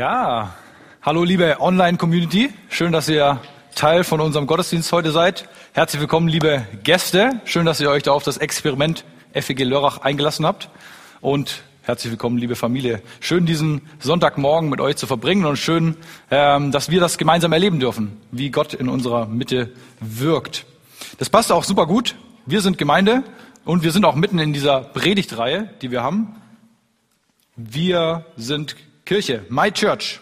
Ja, hallo liebe Online-Community. Schön, dass ihr Teil von unserem Gottesdienst heute seid. Herzlich willkommen, liebe Gäste. Schön, dass ihr euch da auf das Experiment FEG Lörrach eingelassen habt. Und herzlich willkommen, liebe Familie. Schön, diesen Sonntagmorgen mit euch zu verbringen und schön, ähm, dass wir das gemeinsam erleben dürfen, wie Gott in unserer Mitte wirkt. Das passt auch super gut. Wir sind Gemeinde und wir sind auch mitten in dieser Predigtreihe, die wir haben. Wir sind Kirche, My Church.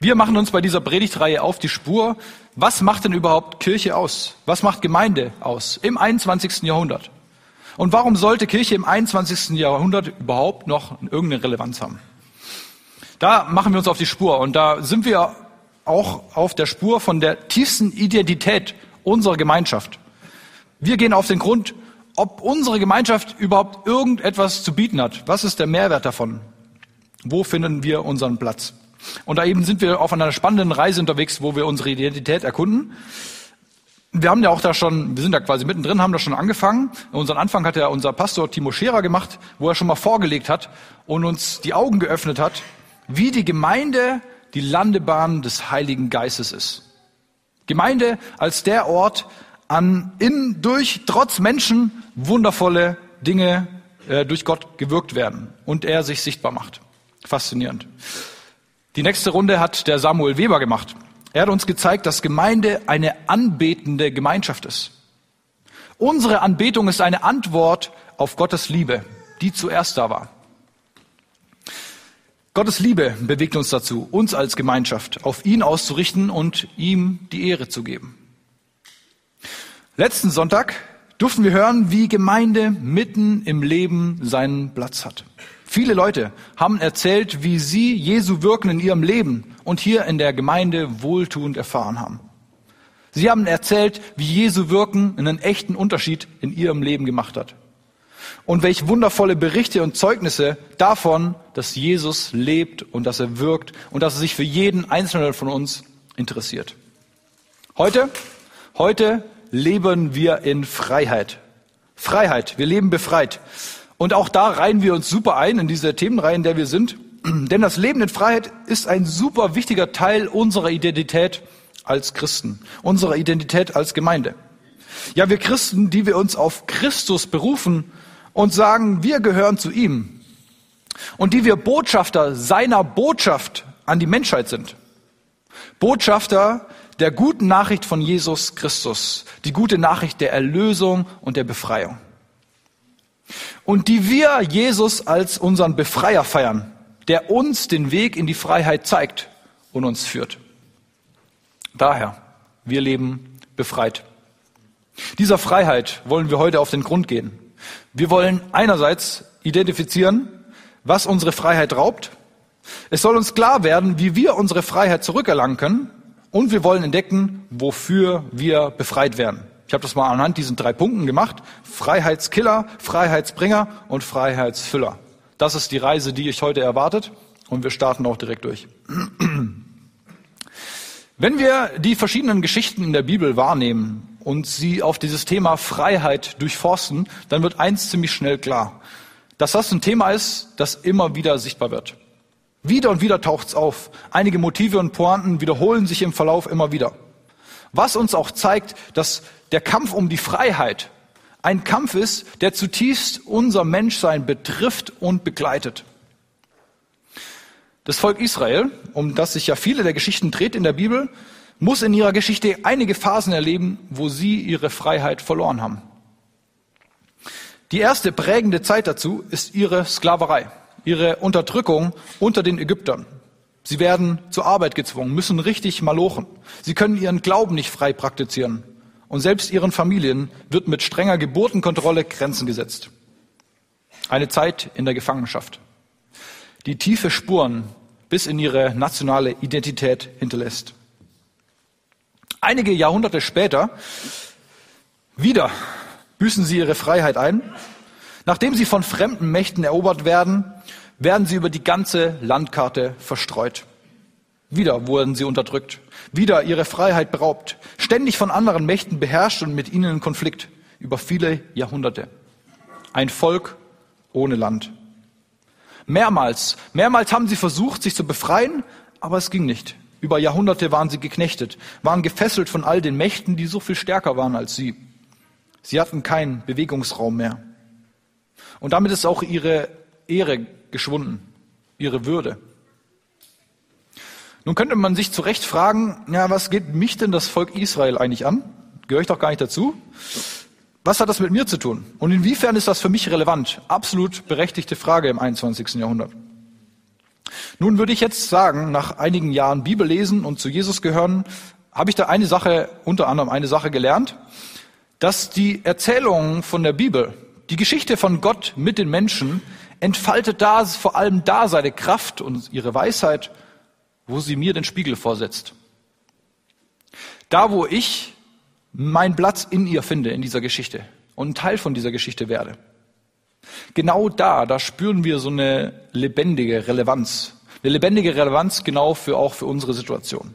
Wir machen uns bei dieser Predigtreihe auf die Spur. Was macht denn überhaupt Kirche aus? Was macht Gemeinde aus im 21. Jahrhundert? Und warum sollte Kirche im 21. Jahrhundert überhaupt noch irgendeine Relevanz haben? Da machen wir uns auf die Spur und da sind wir auch auf der Spur von der tiefsten Identität unserer Gemeinschaft. Wir gehen auf den Grund, ob unsere Gemeinschaft überhaupt irgendetwas zu bieten hat. Was ist der Mehrwert davon? Wo finden wir unseren Platz? Und da eben sind wir auf einer spannenden Reise unterwegs, wo wir unsere Identität erkunden. Wir haben ja auch da schon, wir sind da quasi mittendrin, haben da schon angefangen. Unseren Anfang hat ja unser Pastor Timo Scherer gemacht, wo er schon mal vorgelegt hat und uns die Augen geöffnet hat, wie die Gemeinde die Landebahn des Heiligen Geistes ist. Gemeinde als der Ort, an in durch trotz Menschen wundervolle Dinge äh, durch Gott gewirkt werden und er sich sichtbar macht. Faszinierend. Die nächste Runde hat der Samuel Weber gemacht. Er hat uns gezeigt, dass Gemeinde eine anbetende Gemeinschaft ist. Unsere Anbetung ist eine Antwort auf Gottes Liebe, die zuerst da war. Gottes Liebe bewegt uns dazu, uns als Gemeinschaft auf ihn auszurichten und ihm die Ehre zu geben. Letzten Sonntag durften wir hören, wie Gemeinde mitten im Leben seinen Platz hat. Viele Leute haben erzählt, wie sie Jesu Wirken in ihrem Leben und hier in der Gemeinde wohltuend erfahren haben. Sie haben erzählt, wie Jesu Wirken einen echten Unterschied in ihrem Leben gemacht hat. Und welch wundervolle Berichte und Zeugnisse davon, dass Jesus lebt und dass er wirkt und dass er sich für jeden Einzelnen von uns interessiert. Heute, heute leben wir in Freiheit. Freiheit. Wir leben befreit. Und auch da reihen wir uns super ein in diese Themenreihe, in der wir sind. Denn das Leben in Freiheit ist ein super wichtiger Teil unserer Identität als Christen, unserer Identität als Gemeinde. Ja, wir Christen, die wir uns auf Christus berufen und sagen, wir gehören zu ihm. Und die wir Botschafter seiner Botschaft an die Menschheit sind. Botschafter der guten Nachricht von Jesus Christus, die gute Nachricht der Erlösung und der Befreiung und die wir Jesus als unseren Befreier feiern, der uns den Weg in die Freiheit zeigt und uns führt. Daher, wir leben befreit. Dieser Freiheit wollen wir heute auf den Grund gehen. Wir wollen einerseits identifizieren, was unsere Freiheit raubt. Es soll uns klar werden, wie wir unsere Freiheit zurückerlangen können. Und wir wollen entdecken, wofür wir befreit werden. Ich habe das mal anhand diesen drei Punkten gemacht. Freiheitskiller, Freiheitsbringer und Freiheitsfüller. Das ist die Reise, die euch heute erwartet. Und wir starten auch direkt durch. Wenn wir die verschiedenen Geschichten in der Bibel wahrnehmen und sie auf dieses Thema Freiheit durchforsten, dann wird eins ziemlich schnell klar, dass das ein Thema ist, das immer wieder sichtbar wird. Wieder und wieder taucht's auf. Einige Motive und Pointen wiederholen sich im Verlauf immer wieder. Was uns auch zeigt, dass der Kampf um die Freiheit ein Kampf ist, der zutiefst unser Menschsein betrifft und begleitet. Das Volk Israel, um das sich ja viele der Geschichten dreht in der Bibel, muss in ihrer Geschichte einige Phasen erleben, wo sie ihre Freiheit verloren haben. Die erste prägende Zeit dazu ist ihre Sklaverei, ihre Unterdrückung unter den Ägyptern. Sie werden zur Arbeit gezwungen, müssen richtig malochen. Sie können ihren Glauben nicht frei praktizieren. Und selbst ihren Familien wird mit strenger Geburtenkontrolle Grenzen gesetzt. Eine Zeit in der Gefangenschaft, die tiefe Spuren bis in ihre nationale Identität hinterlässt. Einige Jahrhunderte später, wieder büßen sie ihre Freiheit ein. Nachdem sie von fremden Mächten erobert werden, werden sie über die ganze Landkarte verstreut. Wieder wurden sie unterdrückt, wieder ihre Freiheit beraubt, ständig von anderen Mächten beherrscht und mit ihnen in Konflikt über viele Jahrhunderte. Ein Volk ohne Land. Mehrmals, mehrmals haben sie versucht, sich zu befreien, aber es ging nicht. Über Jahrhunderte waren sie geknechtet, waren gefesselt von all den Mächten, die so viel stärker waren als sie. Sie hatten keinen Bewegungsraum mehr. Und damit ist auch ihre Ehre geschwunden, ihre Würde. Nun könnte man sich zu Recht fragen, ja, was geht mich denn das Volk Israel eigentlich an? Gehöre ich doch gar nicht dazu? Was hat das mit mir zu tun? Und inwiefern ist das für mich relevant? Absolut berechtigte Frage im 21. Jahrhundert. Nun würde ich jetzt sagen, nach einigen Jahren Bibellesen und zu Jesus gehören, habe ich da eine Sache, unter anderem eine Sache gelernt, dass die Erzählung von der Bibel, die Geschichte von Gott mit den Menschen, entfaltet da vor allem da seine Kraft und ihre Weisheit, wo sie mir den Spiegel vorsetzt. Da, wo ich meinen Platz in ihr finde, in dieser Geschichte und ein Teil von dieser Geschichte werde. Genau da, da spüren wir so eine lebendige Relevanz. Eine lebendige Relevanz genau für auch für unsere Situation.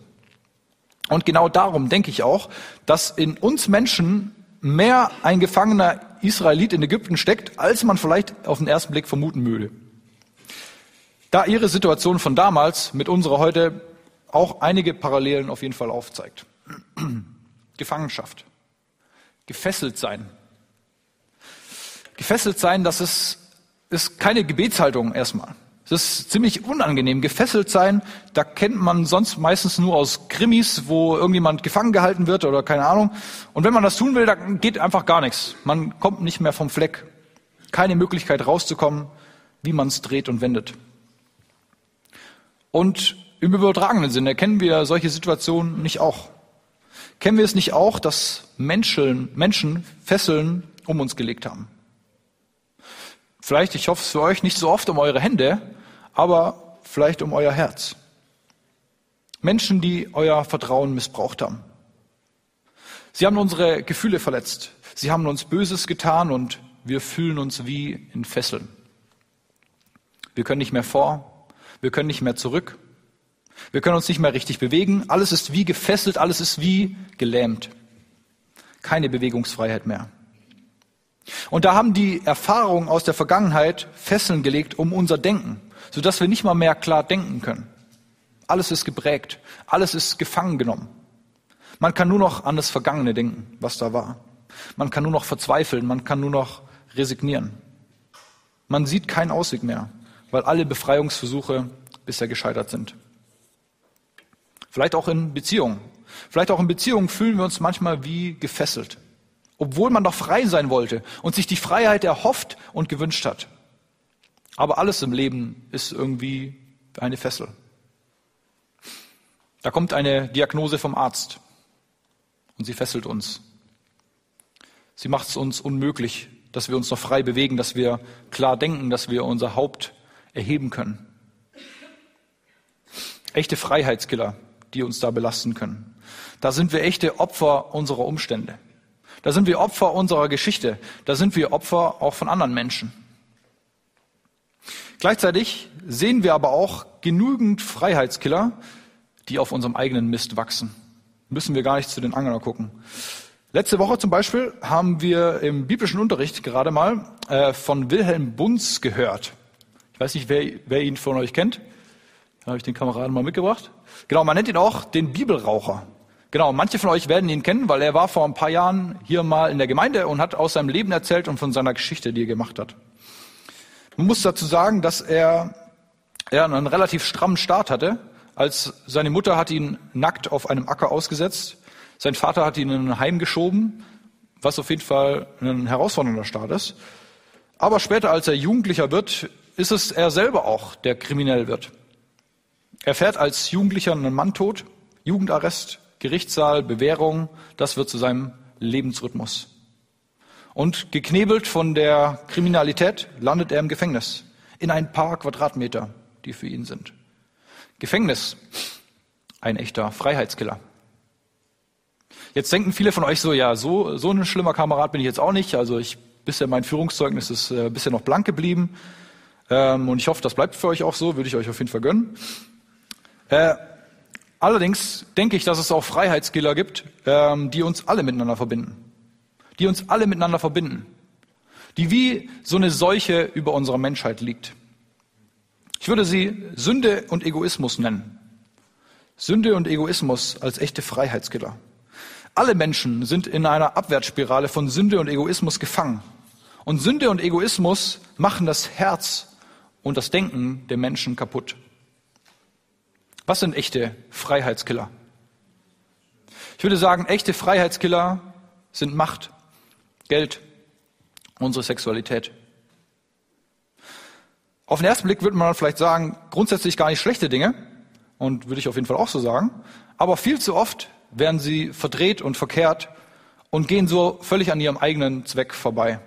Und genau darum denke ich auch, dass in uns Menschen mehr ein gefangener Israelit in Ägypten steckt, als man vielleicht auf den ersten Blick vermuten würde. Da ihre Situation von damals mit unserer heute auch einige Parallelen auf jeden Fall aufzeigt. Gefangenschaft, gefesselt sein. Gefesselt sein, das ist, ist keine Gebetshaltung erstmal. Es ist ziemlich unangenehm. Gefesselt sein, da kennt man sonst meistens nur aus Krimis, wo irgendjemand gefangen gehalten wird oder keine Ahnung. Und wenn man das tun will, dann geht einfach gar nichts. Man kommt nicht mehr vom Fleck. Keine Möglichkeit rauszukommen, wie man es dreht und wendet. Und im übertragenen Sinne kennen wir solche Situationen nicht auch. Kennen wir es nicht auch, dass Menschen, Menschen Fesseln um uns gelegt haben? Vielleicht, ich hoffe es für euch, nicht so oft um eure Hände, aber vielleicht um euer Herz. Menschen, die euer Vertrauen missbraucht haben. Sie haben unsere Gefühle verletzt. Sie haben uns Böses getan und wir fühlen uns wie in Fesseln. Wir können nicht mehr vor, wir können nicht mehr zurück, wir können uns nicht mehr richtig bewegen. Alles ist wie gefesselt, alles ist wie gelähmt. Keine Bewegungsfreiheit mehr. Und da haben die Erfahrungen aus der Vergangenheit Fesseln gelegt um unser Denken, sodass wir nicht mal mehr klar denken können. Alles ist geprägt, alles ist gefangen genommen. Man kann nur noch an das Vergangene denken, was da war. Man kann nur noch verzweifeln, man kann nur noch resignieren. Man sieht keinen Ausweg mehr, weil alle Befreiungsversuche bisher gescheitert sind. Vielleicht auch in Beziehungen. Vielleicht auch in Beziehungen fühlen wir uns manchmal wie gefesselt, obwohl man doch frei sein wollte und sich die Freiheit erhofft und gewünscht hat. Aber alles im Leben ist irgendwie eine Fessel. Da kommt eine Diagnose vom Arzt und sie fesselt uns. Sie macht es uns unmöglich, dass wir uns noch frei bewegen, dass wir klar denken, dass wir unser Haupt erheben können. Echte Freiheitskiller die uns da belasten können. Da sind wir echte Opfer unserer Umstände. Da sind wir Opfer unserer Geschichte. Da sind wir Opfer auch von anderen Menschen. Gleichzeitig sehen wir aber auch genügend Freiheitskiller, die auf unserem eigenen Mist wachsen. Müssen wir gar nicht zu den Angeln gucken. Letzte Woche zum Beispiel haben wir im biblischen Unterricht gerade mal äh, von Wilhelm Bunz gehört. Ich weiß nicht, wer, wer ihn von euch kennt. Da habe ich den Kameraden mal mitgebracht. Genau, man nennt ihn auch den Bibelraucher. Genau, manche von euch werden ihn kennen, weil er war vor ein paar Jahren hier mal in der Gemeinde und hat aus seinem Leben erzählt und von seiner Geschichte, die er gemacht hat. Man muss dazu sagen, dass er, er einen relativ strammen Start hatte, als seine Mutter hat ihn nackt auf einem Acker ausgesetzt, sein Vater hat ihn in ein Heim geschoben, was auf jeden Fall ein herausfordernder Start ist. Aber später, als er Jugendlicher wird, ist es er selber auch, der kriminell wird. Er fährt als Jugendlicher einen Mann tot, Jugendarrest, Gerichtssaal, Bewährung, das wird zu seinem Lebensrhythmus. Und geknebelt von der Kriminalität landet er im Gefängnis, in ein paar Quadratmeter, die für ihn sind. Gefängnis, ein echter Freiheitskiller. Jetzt denken viele von euch so, ja, so, so ein schlimmer Kamerad bin ich jetzt auch nicht. Also ich, bisher mein Führungszeugnis ist äh, bisher noch blank geblieben. Ähm, und ich hoffe, das bleibt für euch auch so, würde ich euch auf jeden Fall gönnen. Äh, allerdings denke ich, dass es auch Freiheitskiller gibt, ähm, die uns alle miteinander verbinden. Die uns alle miteinander verbinden. Die wie so eine Seuche über unserer Menschheit liegt. Ich würde sie Sünde und Egoismus nennen. Sünde und Egoismus als echte Freiheitskiller. Alle Menschen sind in einer Abwärtsspirale von Sünde und Egoismus gefangen. Und Sünde und Egoismus machen das Herz und das Denken der Menschen kaputt. Was sind echte Freiheitskiller? Ich würde sagen, echte Freiheitskiller sind Macht, Geld, unsere Sexualität. Auf den ersten Blick würde man vielleicht sagen, grundsätzlich gar nicht schlechte Dinge, und würde ich auf jeden Fall auch so sagen, aber viel zu oft werden sie verdreht und verkehrt und gehen so völlig an ihrem eigenen Zweck vorbei.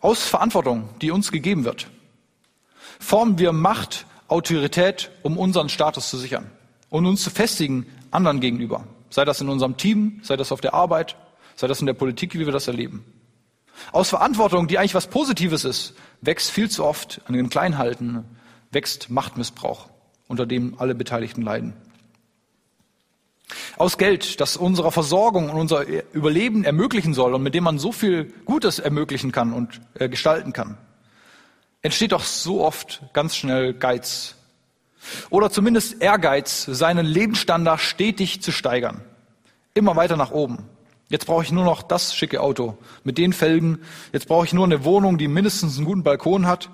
Aus Verantwortung, die uns gegeben wird, formen wir Macht, Autorität, um unseren Status zu sichern und uns zu festigen anderen gegenüber. Sei das in unserem Team, sei das auf der Arbeit, sei das in der Politik, wie wir das erleben. Aus Verantwortung, die eigentlich was Positives ist, wächst viel zu oft an den Kleinhalten, wächst Machtmissbrauch, unter dem alle Beteiligten leiden. Aus Geld, das unserer Versorgung und unser Überleben ermöglichen soll und mit dem man so viel Gutes ermöglichen kann und äh, gestalten kann, entsteht doch so oft ganz schnell Geiz. Oder zumindest Ehrgeiz, seinen Lebensstandard stetig zu steigern. Immer weiter nach oben. Jetzt brauche ich nur noch das schicke Auto mit den Felgen. Jetzt brauche ich nur eine Wohnung, die mindestens einen guten Balkon hat.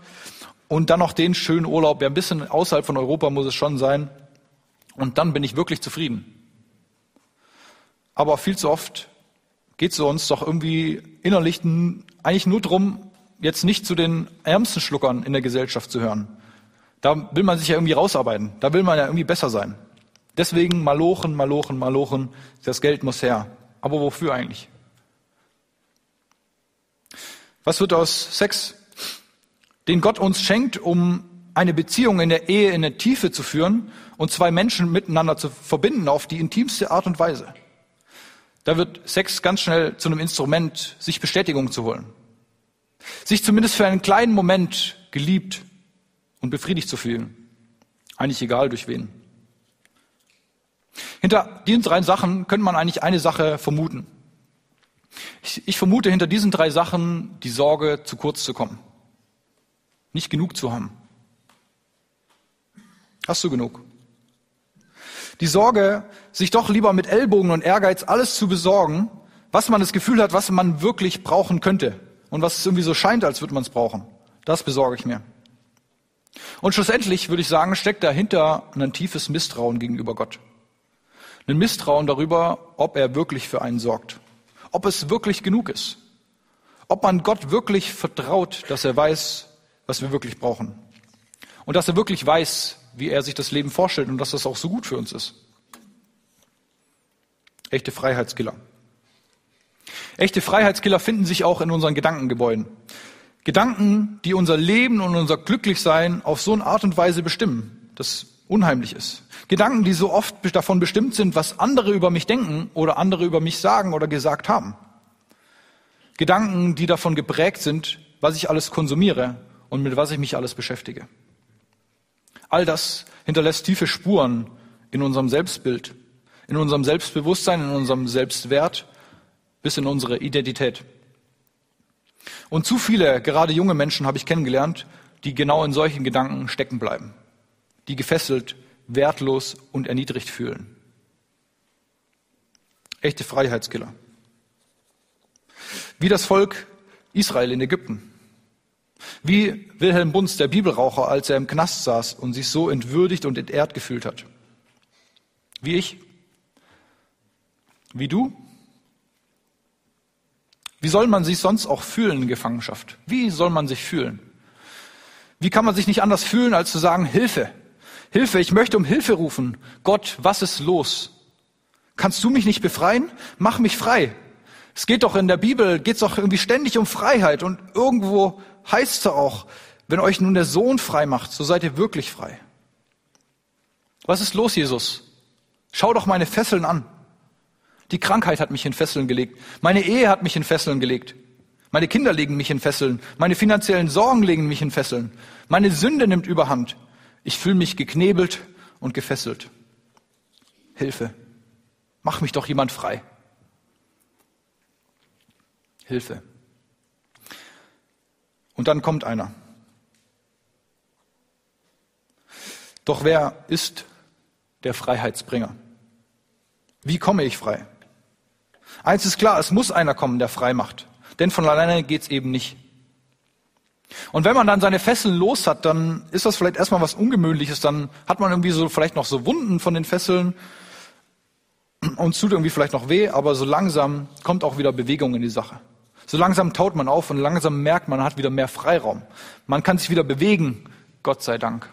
Und dann noch den schönen Urlaub. Ja, ein bisschen außerhalb von Europa muss es schon sein. Und dann bin ich wirklich zufrieden. Aber viel zu oft geht es uns doch irgendwie innerlich eigentlich nur darum, jetzt nicht zu den ärmsten Schluckern in der Gesellschaft zu hören. Da will man sich ja irgendwie rausarbeiten. Da will man ja irgendwie besser sein. Deswegen malochen, malochen, malochen. Das Geld muss her. Aber wofür eigentlich? Was wird aus Sex, den Gott uns schenkt, um eine Beziehung in der Ehe in der Tiefe zu führen und zwei Menschen miteinander zu verbinden auf die intimste Art und Weise? Da wird Sex ganz schnell zu einem Instrument, sich Bestätigung zu holen. Sich zumindest für einen kleinen Moment geliebt und befriedigt zu fühlen. Eigentlich egal durch wen. Hinter diesen drei Sachen könnte man eigentlich eine Sache vermuten. Ich, ich, vermute hinter diesen drei Sachen die Sorge, zu kurz zu kommen. Nicht genug zu haben. Hast du genug? Die Sorge, sich doch lieber mit Ellbogen und Ehrgeiz alles zu besorgen, was man das Gefühl hat, was man wirklich brauchen könnte und was es irgendwie so scheint, als würde man es brauchen. Das besorge ich mir. Und schlussendlich würde ich sagen, steckt dahinter ein tiefes Misstrauen gegenüber Gott. Ein Misstrauen darüber, ob er wirklich für einen sorgt. Ob es wirklich genug ist. Ob man Gott wirklich vertraut, dass er weiß, was wir wirklich brauchen. Und dass er wirklich weiß, wie er sich das Leben vorstellt und dass das auch so gut für uns ist. Echte Freiheitskiller. Echte Freiheitskiller finden sich auch in unseren Gedankengebäuden. Gedanken, die unser Leben und unser Glücklichsein auf so eine Art und Weise bestimmen, das unheimlich ist. Gedanken, die so oft davon bestimmt sind, was andere über mich denken oder andere über mich sagen oder gesagt haben. Gedanken, die davon geprägt sind, was ich alles konsumiere und mit was ich mich alles beschäftige. All das hinterlässt tiefe Spuren in unserem Selbstbild, in unserem Selbstbewusstsein, in unserem Selbstwert bis in unsere Identität. Und zu viele, gerade junge Menschen habe ich kennengelernt, die genau in solchen Gedanken stecken bleiben, die gefesselt, wertlos und erniedrigt fühlen. Echte Freiheitskiller. Wie das Volk Israel in Ägypten. Wie Wilhelm Bunz, der Bibelraucher, als er im Knast saß und sich so entwürdigt und entehrt gefühlt hat. Wie ich. Wie du. Wie soll man sich sonst auch fühlen in Gefangenschaft? Wie soll man sich fühlen? Wie kann man sich nicht anders fühlen, als zu sagen, Hilfe, Hilfe, ich möchte um Hilfe rufen. Gott, was ist los? Kannst du mich nicht befreien? Mach mich frei. Es geht doch in der Bibel, geht es doch irgendwie ständig um Freiheit und irgendwo heißt es auch, wenn euch nun der Sohn frei macht, so seid ihr wirklich frei. Was ist los, Jesus? Schau doch meine Fesseln an. Die Krankheit hat mich in Fesseln gelegt. Meine Ehe hat mich in Fesseln gelegt. Meine Kinder legen mich in Fesseln. Meine finanziellen Sorgen legen mich in Fesseln. Meine Sünde nimmt überhand. Ich fühle mich geknebelt und gefesselt. Hilfe. Mach mich doch jemand frei. Hilfe. Und dann kommt einer. Doch wer ist der Freiheitsbringer. Wie komme ich frei? Eins ist klar, es muss einer kommen, der frei macht. Denn von alleine geht's eben nicht. Und wenn man dann seine Fesseln los hat, dann ist das vielleicht erstmal was Ungewöhnliches. Dann hat man irgendwie so vielleicht noch so Wunden von den Fesseln und tut irgendwie vielleicht noch weh, aber so langsam kommt auch wieder Bewegung in die Sache. So langsam taut man auf und langsam merkt man, man hat wieder mehr Freiraum. Man kann sich wieder bewegen, Gott sei Dank.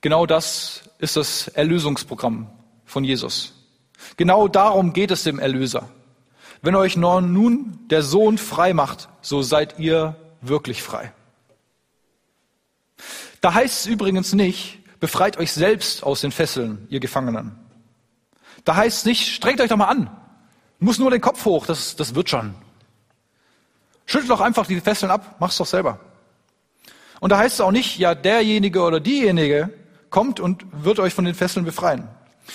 Genau das ist das Erlösungsprogramm von Jesus. Genau darum geht es dem Erlöser. Wenn euch nun der Sohn frei macht, so seid ihr wirklich frei. Da heißt es übrigens nicht, befreit euch selbst aus den Fesseln, ihr Gefangenen. Da heißt es nicht, strengt euch doch mal an. Muss nur den Kopf hoch, das, das wird schon. Schüttelt doch einfach die Fesseln ab, mach's doch selber. Und da heißt es auch nicht, ja, derjenige oder diejenige kommt und wird euch von den Fesseln befreien.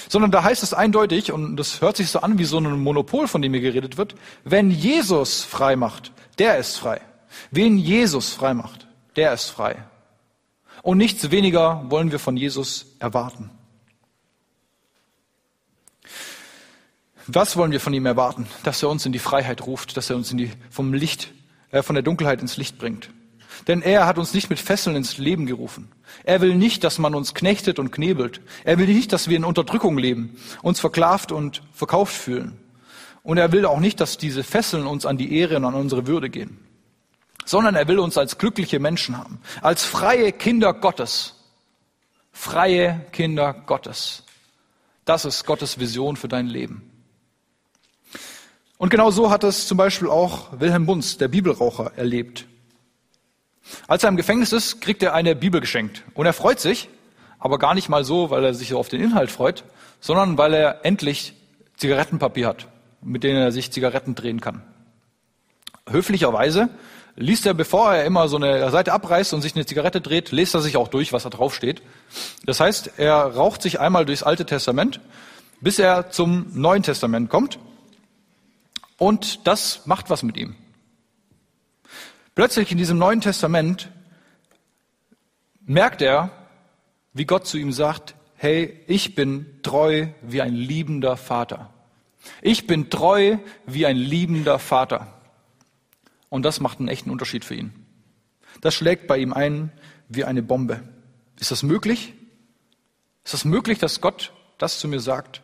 Sondern da heißt es eindeutig, und das hört sich so an wie so ein Monopol, von dem hier geredet wird, wenn Jesus frei macht, der ist frei. Wen Jesus frei macht, der ist frei. Und nichts weniger wollen wir von Jesus erwarten. Was wollen wir von ihm erwarten? Dass er uns in die Freiheit ruft, dass er uns in die, vom Licht, äh, von der Dunkelheit ins Licht bringt. Denn er hat uns nicht mit Fesseln ins Leben gerufen. Er will nicht, dass man uns knechtet und knebelt. Er will nicht, dass wir in Unterdrückung leben, uns verklavt und verkauft fühlen. Und er will auch nicht, dass diese Fesseln uns an die Ehre und an unsere Würde gehen. Sondern er will uns als glückliche Menschen haben, als freie Kinder Gottes. Freie Kinder Gottes. Das ist Gottes Vision für dein Leben. Und genau so hat es zum Beispiel auch Wilhelm Bunz, der Bibelraucher, erlebt. Als er im Gefängnis ist, kriegt er eine Bibel geschenkt. Und er freut sich, aber gar nicht mal so, weil er sich auf den Inhalt freut, sondern weil er endlich Zigarettenpapier hat, mit denen er sich Zigaretten drehen kann. Höflicherweise liest er, bevor er immer so eine Seite abreißt und sich eine Zigarette dreht, liest er sich auch durch, was da drauf steht. Das heißt, er raucht sich einmal durchs Alte Testament, bis er zum Neuen Testament kommt. Und das macht was mit ihm. Plötzlich in diesem Neuen Testament merkt er, wie Gott zu ihm sagt, hey, ich bin treu wie ein liebender Vater. Ich bin treu wie ein liebender Vater. Und das macht einen echten Unterschied für ihn. Das schlägt bei ihm ein wie eine Bombe. Ist das möglich? Ist das möglich, dass Gott das zu mir sagt?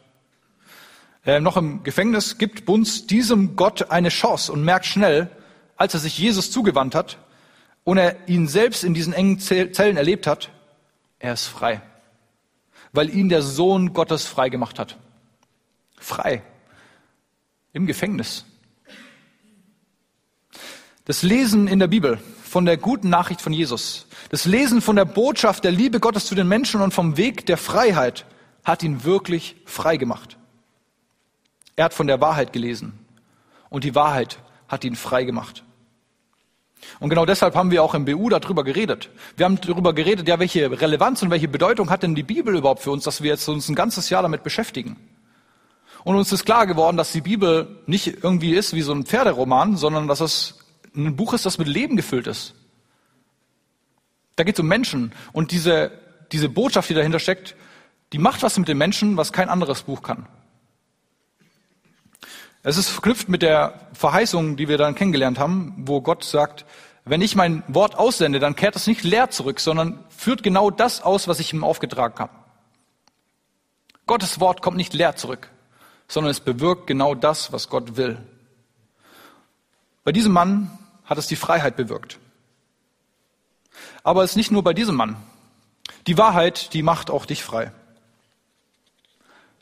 Äh, noch im Gefängnis gibt Bunz diesem Gott eine Chance und merkt schnell, als er sich Jesus zugewandt hat und er ihn selbst in diesen engen Zellen erlebt hat, er ist frei. Weil ihn der Sohn Gottes frei gemacht hat. Frei. Im Gefängnis. Das Lesen in der Bibel von der guten Nachricht von Jesus, das Lesen von der Botschaft der Liebe Gottes zu den Menschen und vom Weg der Freiheit hat ihn wirklich frei gemacht. Er hat von der Wahrheit gelesen und die Wahrheit hat ihn frei gemacht. Und genau deshalb haben wir auch im BU darüber geredet. Wir haben darüber geredet, ja, welche Relevanz und welche Bedeutung hat denn die Bibel überhaupt für uns, dass wir jetzt uns ein ganzes Jahr damit beschäftigen. Und uns ist klar geworden, dass die Bibel nicht irgendwie ist wie so ein Pferderoman, sondern dass es ein Buch ist, das mit Leben gefüllt ist. Da geht es um Menschen. Und diese, diese Botschaft, die dahinter steckt, die macht was mit den Menschen, was kein anderes Buch kann. Es ist verknüpft mit der Verheißung, die wir dann kennengelernt haben, wo Gott sagt, wenn ich mein Wort aussende, dann kehrt es nicht leer zurück, sondern führt genau das aus, was ich ihm aufgetragen habe. Gottes Wort kommt nicht leer zurück, sondern es bewirkt genau das, was Gott will. Bei diesem Mann hat es die Freiheit bewirkt. Aber es ist nicht nur bei diesem Mann. Die Wahrheit, die macht auch dich frei.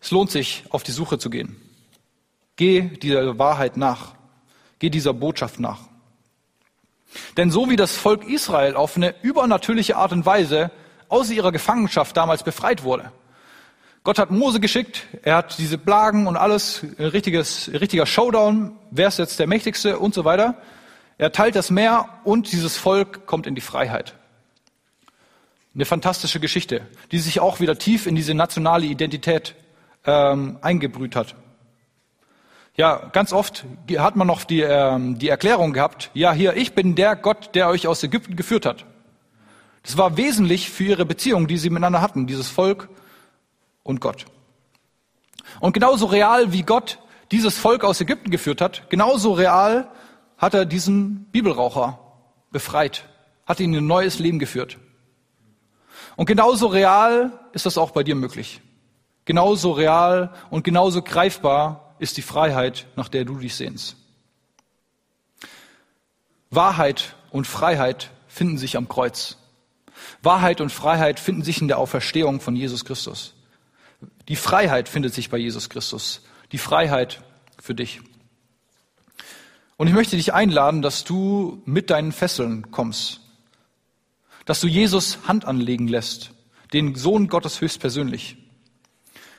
Es lohnt sich, auf die Suche zu gehen. Geh dieser Wahrheit nach. Geh dieser Botschaft nach. Denn so wie das Volk Israel auf eine übernatürliche Art und Weise aus ihrer Gefangenschaft damals befreit wurde. Gott hat Mose geschickt, er hat diese Plagen und alles, ein richtiges, richtiger Showdown, wer ist jetzt der Mächtigste und so weiter. Er teilt das Meer und dieses Volk kommt in die Freiheit. Eine fantastische Geschichte, die sich auch wieder tief in diese nationale Identität ähm, eingebrüht hat. Ja, ganz oft hat man noch die, ähm, die Erklärung gehabt, ja, hier, ich bin der Gott, der euch aus Ägypten geführt hat. Das war wesentlich für ihre Beziehung, die sie miteinander hatten, dieses Volk und Gott. Und genauso real wie Gott dieses Volk aus Ägypten geführt hat, genauso real hat er diesen Bibelraucher befreit, hat ihn in ein neues Leben geführt. Und genauso real ist das auch bei dir möglich. Genauso real und genauso greifbar ist die Freiheit, nach der du dich sehnst. Wahrheit und Freiheit finden sich am Kreuz. Wahrheit und Freiheit finden sich in der Auferstehung von Jesus Christus. Die Freiheit findet sich bei Jesus Christus. Die Freiheit für dich. Und ich möchte dich einladen, dass du mit deinen Fesseln kommst. Dass du Jesus Hand anlegen lässt, den Sohn Gottes höchstpersönlich.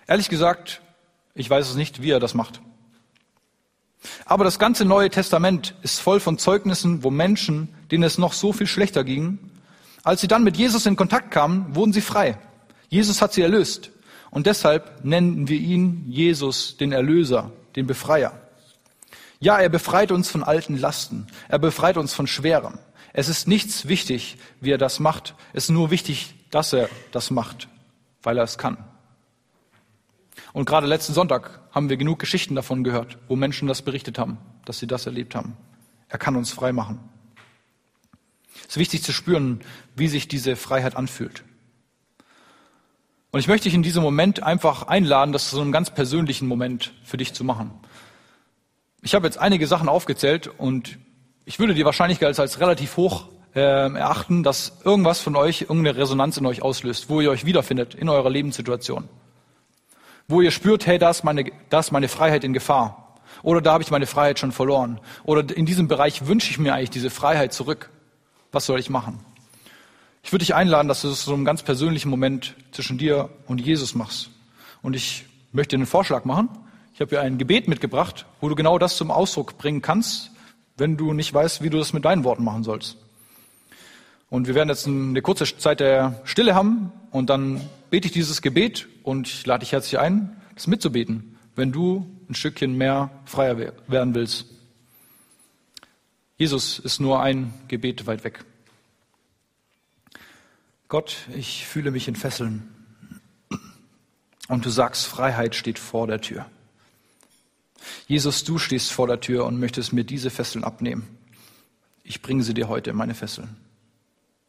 Ehrlich gesagt, ich weiß es nicht, wie er das macht. Aber das ganze Neue Testament ist voll von Zeugnissen, wo Menschen, denen es noch so viel schlechter ging, als sie dann mit Jesus in Kontakt kamen, wurden sie frei. Jesus hat sie erlöst. Und deshalb nennen wir ihn Jesus, den Erlöser, den Befreier. Ja, er befreit uns von alten Lasten. Er befreit uns von Schwerem. Es ist nichts wichtig, wie er das macht. Es ist nur wichtig, dass er das macht, weil er es kann. Und gerade letzten Sonntag haben wir genug Geschichten davon gehört, wo Menschen das berichtet haben, dass sie das erlebt haben. Er kann uns frei machen. Es ist wichtig zu spüren, wie sich diese Freiheit anfühlt. Und ich möchte dich in diesem Moment einfach einladen, das zu einem ganz persönlichen Moment für dich zu machen. Ich habe jetzt einige Sachen aufgezählt und ich würde die Wahrscheinlichkeit als relativ hoch äh, erachten, dass irgendwas von euch irgendeine Resonanz in euch auslöst, wo ihr euch wiederfindet in eurer Lebenssituation wo ihr spürt, hey, da ist meine, da ist meine Freiheit in Gefahr. Oder da habe ich meine Freiheit schon verloren. Oder in diesem Bereich wünsche ich mir eigentlich diese Freiheit zurück. Was soll ich machen? Ich würde dich einladen, dass du das so einen ganz persönlichen Moment zwischen dir und Jesus machst. Und ich möchte einen Vorschlag machen. Ich habe hier ein Gebet mitgebracht, wo du genau das zum Ausdruck bringen kannst, wenn du nicht weißt, wie du das mit deinen Worten machen sollst. Und wir werden jetzt eine kurze Zeit der Stille haben und dann bete ich dieses Gebet und ich lade dich herzlich ein, das mitzubeten, wenn du ein Stückchen mehr freier werden willst. Jesus ist nur ein Gebet weit weg. Gott, ich fühle mich in Fesseln. Und du sagst, Freiheit steht vor der Tür. Jesus, du stehst vor der Tür und möchtest mir diese Fesseln abnehmen. Ich bringe sie dir heute, meine Fesseln.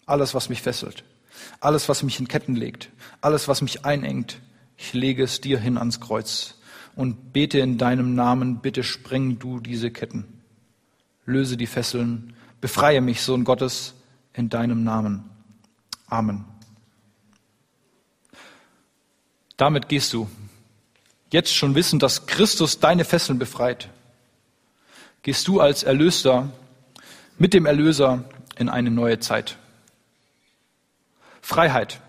Alles, was mich fesselt, alles, was mich in Ketten legt, alles, was mich einengt, ich lege es dir hin ans Kreuz und bete in deinem Namen, bitte spreng du diese Ketten. Löse die Fesseln, befreie mich, Sohn Gottes, in deinem Namen. Amen. Damit gehst du, jetzt schon wissend, dass Christus deine Fesseln befreit. Gehst du als Erlöster mit dem Erlöser in eine neue Zeit. Freiheit.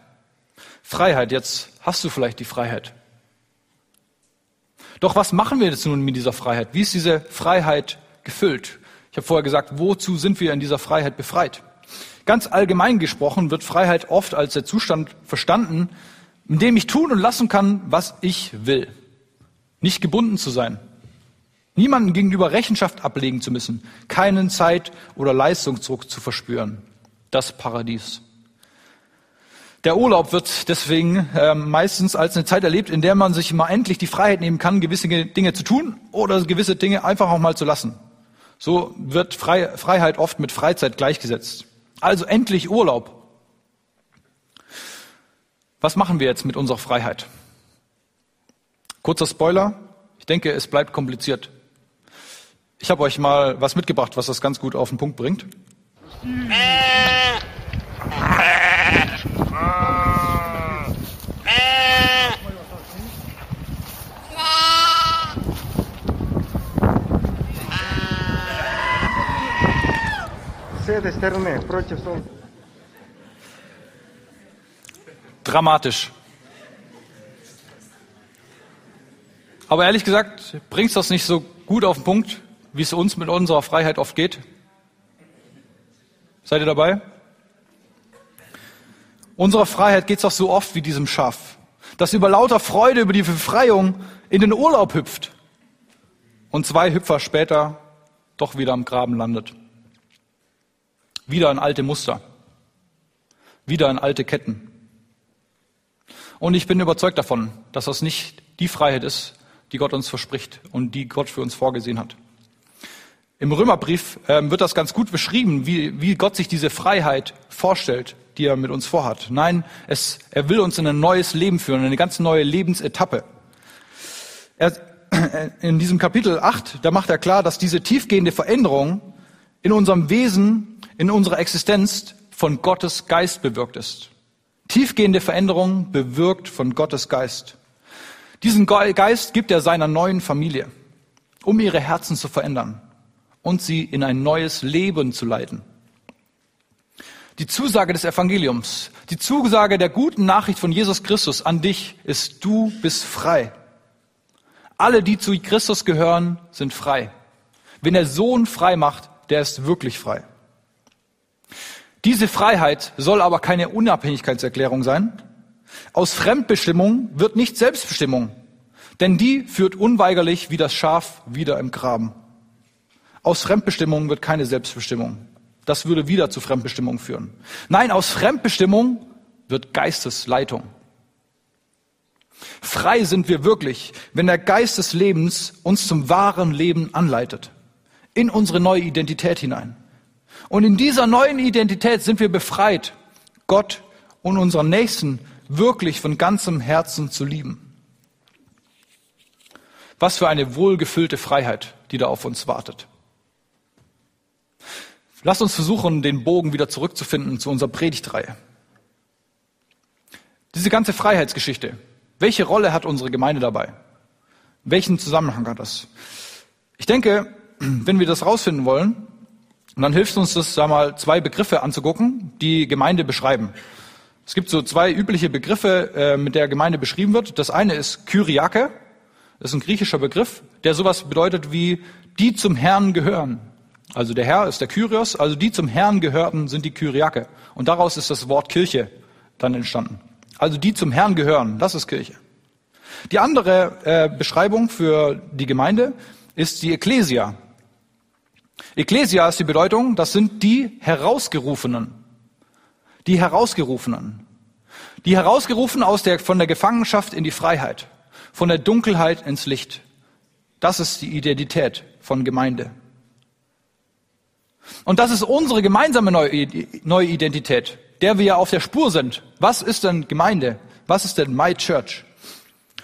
Freiheit, jetzt hast du vielleicht die Freiheit. Doch was machen wir jetzt nun mit dieser Freiheit? Wie ist diese Freiheit gefüllt? Ich habe vorher gesagt, wozu sind wir in dieser Freiheit befreit? Ganz allgemein gesprochen wird Freiheit oft als der Zustand verstanden, in dem ich tun und lassen kann, was ich will. Nicht gebunden zu sein. Niemanden gegenüber Rechenschaft ablegen zu müssen. Keinen Zeit- oder Leistungsdruck zu verspüren. Das Paradies. Der Urlaub wird deswegen äh, meistens als eine Zeit erlebt, in der man sich mal endlich die Freiheit nehmen kann, gewisse Dinge zu tun oder gewisse Dinge einfach auch mal zu lassen. So wird Frei Freiheit oft mit Freizeit gleichgesetzt. Also endlich Urlaub. Was machen wir jetzt mit unserer Freiheit? Kurzer Spoiler. Ich denke, es bleibt kompliziert. Ich habe euch mal was mitgebracht, was das ganz gut auf den Punkt bringt. этой стороны, против солнца. Dramatisch. Aber ehrlich gesagt, bringt das nicht so gut auf den Punkt, wie es uns mit unserer Freiheit oft geht? Seid ihr dabei? Unserer Freiheit geht es doch so oft wie diesem Schaf, das über lauter Freude über die Befreiung in den Urlaub hüpft und zwei Hüpfer später doch wieder am Graben landet. Wieder ein alte Muster. wieder in alte Ketten. Und ich bin überzeugt davon, dass das nicht die Freiheit ist, die Gott uns verspricht und die Gott für uns vorgesehen hat. Im Römerbrief äh, wird das ganz gut beschrieben, wie, wie Gott sich diese Freiheit vorstellt, die er mit uns vorhat. Nein, es, er will uns in ein neues Leben führen, eine ganz neue Lebensetappe. Er, äh, in diesem Kapitel 8, da macht er klar, dass diese tiefgehende Veränderung in unserem Wesen, in unserer Existenz von Gottes Geist bewirkt ist. Tiefgehende Veränderung bewirkt von Gottes Geist. Diesen Geist gibt er seiner neuen Familie, um ihre Herzen zu verändern und sie in ein neues Leben zu leiten. Die Zusage des Evangeliums, die Zusage der guten Nachricht von Jesus Christus an dich ist, du bist frei. Alle, die zu Christus gehören, sind frei. Wenn der Sohn frei macht, der ist wirklich frei. Diese Freiheit soll aber keine Unabhängigkeitserklärung sein. Aus Fremdbestimmung wird nicht Selbstbestimmung, denn die führt unweigerlich wie das Schaf wieder im Graben. Aus Fremdbestimmung wird keine Selbstbestimmung. Das würde wieder zu Fremdbestimmung führen. Nein, aus Fremdbestimmung wird Geistesleitung. Frei sind wir wirklich, wenn der Geist des Lebens uns zum wahren Leben anleitet, in unsere neue Identität hinein. Und in dieser neuen Identität sind wir befreit, Gott und unseren Nächsten wirklich von ganzem Herzen zu lieben. Was für eine wohlgefüllte Freiheit, die da auf uns wartet. Lasst uns versuchen, den Bogen wieder zurückzufinden zu unserer Predigtreihe. Diese ganze Freiheitsgeschichte, welche Rolle hat unsere Gemeinde dabei? Welchen Zusammenhang hat das? Ich denke, wenn wir das rausfinden wollen, dann hilft uns das, sag mal, zwei Begriffe anzugucken, die Gemeinde beschreiben. Es gibt so zwei übliche Begriffe, äh, mit der Gemeinde beschrieben wird. Das eine ist Kyriake, das ist ein griechischer Begriff, der sowas bedeutet wie die zum Herrn gehören. Also der Herr ist der Kyrios, also die zum Herrn gehörten sind die Kyriake. Und daraus ist das Wort Kirche dann entstanden. Also die zum Herrn gehören, das ist Kirche. Die andere äh, Beschreibung für die Gemeinde ist die Ecclesia. Ecclesia ist die Bedeutung, das sind die Herausgerufenen. Die Herausgerufenen. Die herausgerufen aus der, von der Gefangenschaft in die Freiheit, von der Dunkelheit ins Licht. Das ist die Identität von Gemeinde. Und das ist unsere gemeinsame neue Identität, der wir ja auf der Spur sind. Was ist denn Gemeinde? Was ist denn My Church?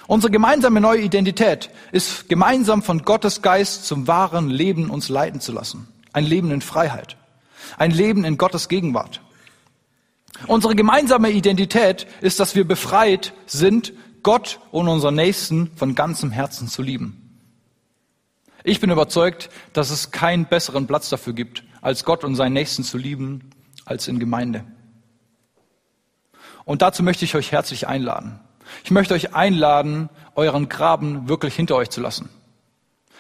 Unsere gemeinsame neue Identität ist gemeinsam von Gottes Geist zum wahren Leben uns leiten zu lassen. Ein Leben in Freiheit. Ein Leben in Gottes Gegenwart. Unsere gemeinsame Identität ist, dass wir befreit sind, Gott und unseren Nächsten von ganzem Herzen zu lieben. Ich bin überzeugt, dass es keinen besseren Platz dafür gibt, als Gott und seinen Nächsten zu lieben, als in Gemeinde. Und dazu möchte ich euch herzlich einladen. Ich möchte euch einladen, euren Graben wirklich hinter euch zu lassen.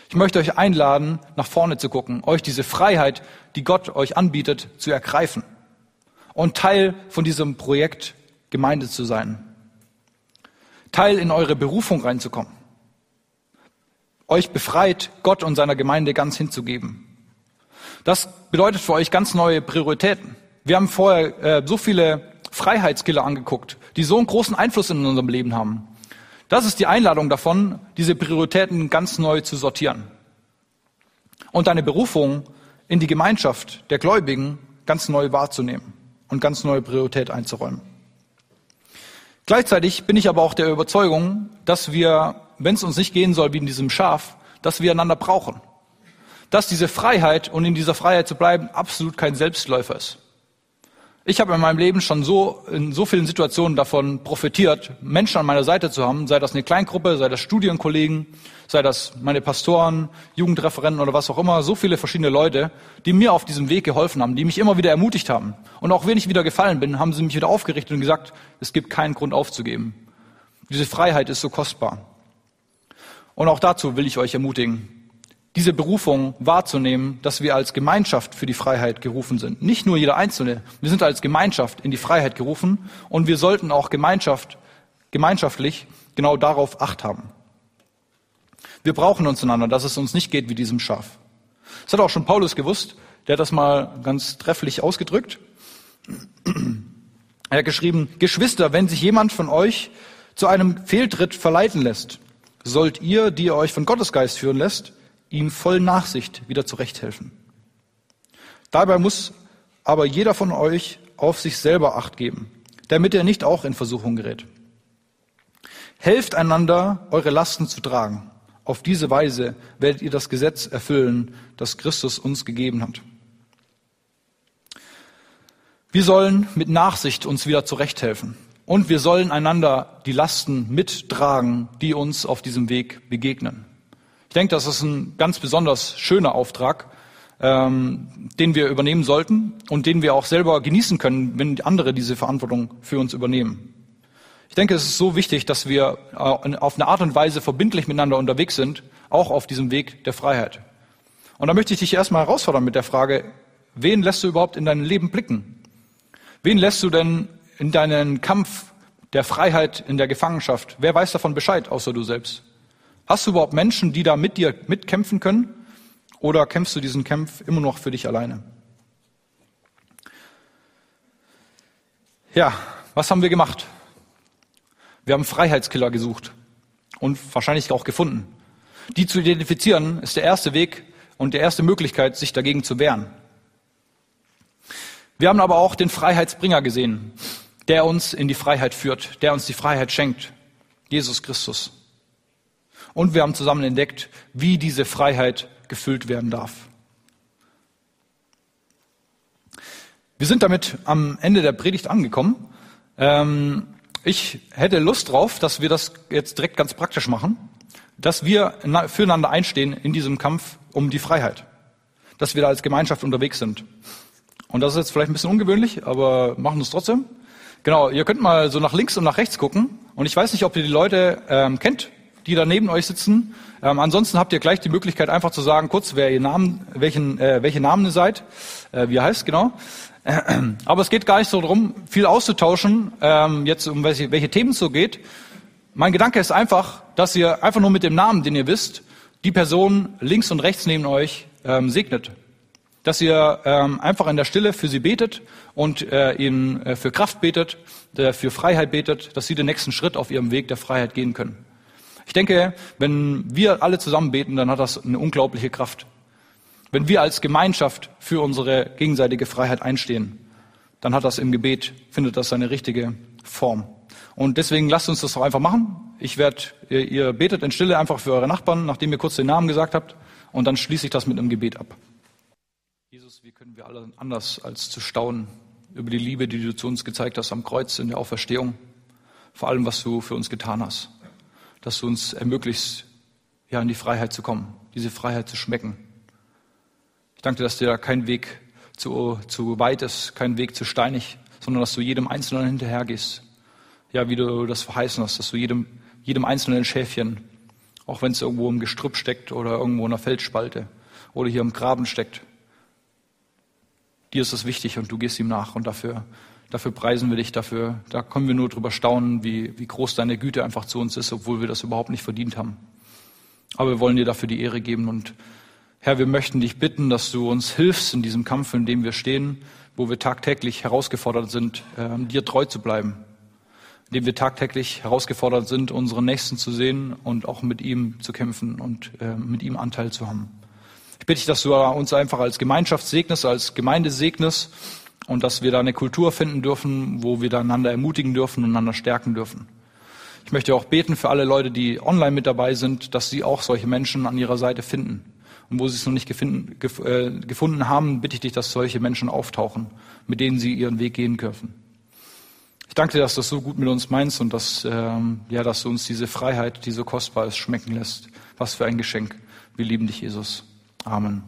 Ich möchte euch einladen, nach vorne zu gucken, euch diese Freiheit, die Gott euch anbietet, zu ergreifen und Teil von diesem Projekt Gemeinde zu sein. Teil in eure Berufung reinzukommen euch befreit, Gott und seiner Gemeinde ganz hinzugeben. Das bedeutet für euch ganz neue Prioritäten. Wir haben vorher äh, so viele Freiheitskiller angeguckt, die so einen großen Einfluss in unserem Leben haben. Das ist die Einladung davon, diese Prioritäten ganz neu zu sortieren. Und deine Berufung in die Gemeinschaft der Gläubigen ganz neu wahrzunehmen und ganz neue Priorität einzuräumen. Gleichzeitig bin ich aber auch der Überzeugung, dass wir wenn es uns nicht gehen soll wie in diesem Schaf, dass wir einander brauchen. Dass diese Freiheit und in dieser Freiheit zu bleiben absolut kein Selbstläufer ist. Ich habe in meinem Leben schon so in so vielen Situationen davon profitiert, Menschen an meiner Seite zu haben, sei das eine Kleingruppe, sei das Studienkollegen, sei das meine Pastoren, Jugendreferenten oder was auch immer, so viele verschiedene Leute, die mir auf diesem Weg geholfen haben, die mich immer wieder ermutigt haben. Und auch wenn ich wieder gefallen bin, haben sie mich wieder aufgerichtet und gesagt, es gibt keinen Grund aufzugeben. Diese Freiheit ist so kostbar. Und auch dazu will ich euch ermutigen, diese Berufung wahrzunehmen, dass wir als Gemeinschaft für die Freiheit gerufen sind. Nicht nur jeder Einzelne. Wir sind als Gemeinschaft in die Freiheit gerufen und wir sollten auch Gemeinschaft, gemeinschaftlich genau darauf Acht haben. Wir brauchen uns einander, dass es uns nicht geht wie diesem Schaf. Das hat auch schon Paulus gewusst. Der hat das mal ganz trefflich ausgedrückt. Er hat geschrieben, Geschwister, wenn sich jemand von euch zu einem Fehltritt verleiten lässt, sollt ihr, die ihr euch von Gottes Geist führen lässt, ihm voll Nachsicht wieder zurechthelfen. Dabei muss aber jeder von euch auf sich selber acht geben, damit er nicht auch in Versuchung gerät. Helft einander, eure Lasten zu tragen. Auf diese Weise werdet ihr das Gesetz erfüllen, das Christus uns gegeben hat. Wir sollen mit Nachsicht uns wieder zurechthelfen. Und wir sollen einander die Lasten mittragen, die uns auf diesem Weg begegnen. Ich denke, das ist ein ganz besonders schöner Auftrag, ähm, den wir übernehmen sollten und den wir auch selber genießen können, wenn andere diese Verantwortung für uns übernehmen. Ich denke, es ist so wichtig, dass wir äh, auf eine Art und Weise verbindlich miteinander unterwegs sind, auch auf diesem Weg der Freiheit. Und da möchte ich dich erstmal herausfordern mit der Frage, wen lässt du überhaupt in dein Leben blicken? Wen lässt du denn in deinen Kampf der Freiheit in der Gefangenschaft? Wer weiß davon Bescheid, außer du selbst? Hast du überhaupt Menschen, die da mit dir mitkämpfen können? Oder kämpfst du diesen Kampf immer noch für dich alleine? Ja, was haben wir gemacht? Wir haben Freiheitskiller gesucht und wahrscheinlich auch gefunden. Die zu identifizieren ist der erste Weg und die erste Möglichkeit, sich dagegen zu wehren. Wir haben aber auch den Freiheitsbringer gesehen der uns in die Freiheit führt, der uns die Freiheit schenkt, Jesus Christus. Und wir haben zusammen entdeckt, wie diese Freiheit gefüllt werden darf. Wir sind damit am Ende der Predigt angekommen. Ähm, ich hätte Lust drauf, dass wir das jetzt direkt ganz praktisch machen, dass wir füreinander einstehen in diesem Kampf um die Freiheit, dass wir da als Gemeinschaft unterwegs sind. Und das ist jetzt vielleicht ein bisschen ungewöhnlich, aber machen es trotzdem. Genau, ihr könnt mal so nach links und nach rechts gucken. Und ich weiß nicht, ob ihr die Leute ähm, kennt, die da neben euch sitzen. Ähm, ansonsten habt ihr gleich die Möglichkeit, einfach zu sagen, kurz, wer ihr Namen, welchen, äh, welche Namen ihr seid, äh, wie ihr heißt, genau. Aber es geht gar nicht so darum, viel auszutauschen, ähm, jetzt um welche, welche Themen es so geht. Mein Gedanke ist einfach, dass ihr einfach nur mit dem Namen, den ihr wisst, die Person links und rechts neben euch ähm, segnet dass ihr ähm, einfach in der Stille für sie betet und äh, ihnen äh, für Kraft betet, äh, für Freiheit betet, dass sie den nächsten Schritt auf ihrem Weg der Freiheit gehen können. Ich denke, wenn wir alle zusammen beten, dann hat das eine unglaubliche Kraft. Wenn wir als Gemeinschaft für unsere gegenseitige Freiheit einstehen, dann hat das im Gebet, findet das seine richtige Form. Und deswegen lasst uns das doch einfach machen. Ich werde, ihr, ihr betet in Stille einfach für eure Nachbarn, nachdem ihr kurz den Namen gesagt habt, und dann schließe ich das mit einem Gebet ab. Jesus, wie können wir alle anders als zu staunen über die Liebe, die du zu uns gezeigt hast am Kreuz in der Auferstehung, vor allem was du für uns getan hast, dass du uns ermöglichst, ja, in die Freiheit zu kommen, diese Freiheit zu schmecken. Ich danke dir, dass dir da kein Weg zu, zu weit ist, kein Weg zu steinig, sondern dass du jedem Einzelnen hinterhergehst. Ja, wie du das verheißen hast, dass du jedem, jedem einzelnen Schäfchen, auch wenn es irgendwo im Gestrüpp steckt oder irgendwo in einer Feldspalte oder hier im Graben steckt, dir ist es wichtig und du gehst ihm nach und dafür, dafür preisen wir dich, dafür, da können wir nur drüber staunen, wie, wie groß deine Güte einfach zu uns ist, obwohl wir das überhaupt nicht verdient haben. Aber wir wollen dir dafür die Ehre geben und Herr, wir möchten dich bitten, dass du uns hilfst in diesem Kampf, in dem wir stehen, wo wir tagtäglich herausgefordert sind, äh, dir treu zu bleiben, in dem wir tagtäglich herausgefordert sind, unseren Nächsten zu sehen und auch mit ihm zu kämpfen und äh, mit ihm Anteil zu haben. Ich bitte dich, dass du uns einfach als Gemeinschaft segnest, als Gemeinde segnest und dass wir da eine Kultur finden dürfen, wo wir einander ermutigen dürfen und einander stärken dürfen. Ich möchte auch beten für alle Leute, die online mit dabei sind, dass sie auch solche Menschen an ihrer Seite finden. Und wo sie es noch nicht gefunden, äh, gefunden haben, bitte ich dich, dass solche Menschen auftauchen, mit denen sie ihren Weg gehen dürfen. Ich danke dir, dass du das so gut mit uns meinst und dass, ähm, ja, dass du uns diese Freiheit, die so kostbar ist, schmecken lässt. Was für ein Geschenk. Wir lieben dich, Jesus. Amen.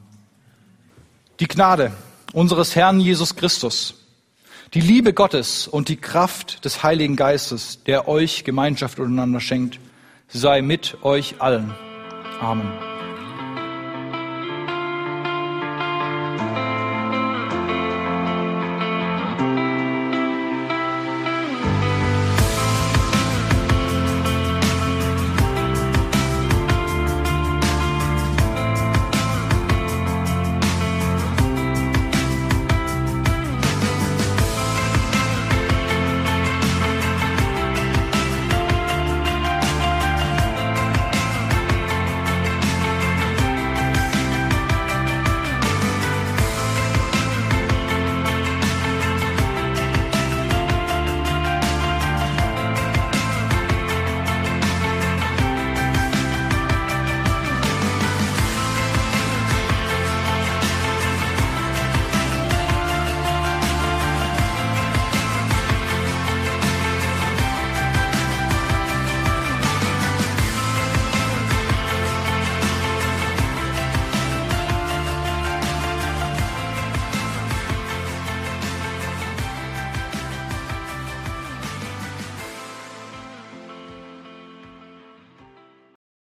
Die Gnade unseres Herrn Jesus Christus, die Liebe Gottes und die Kraft des Heiligen Geistes, der euch Gemeinschaft untereinander schenkt, sei mit euch allen. Amen.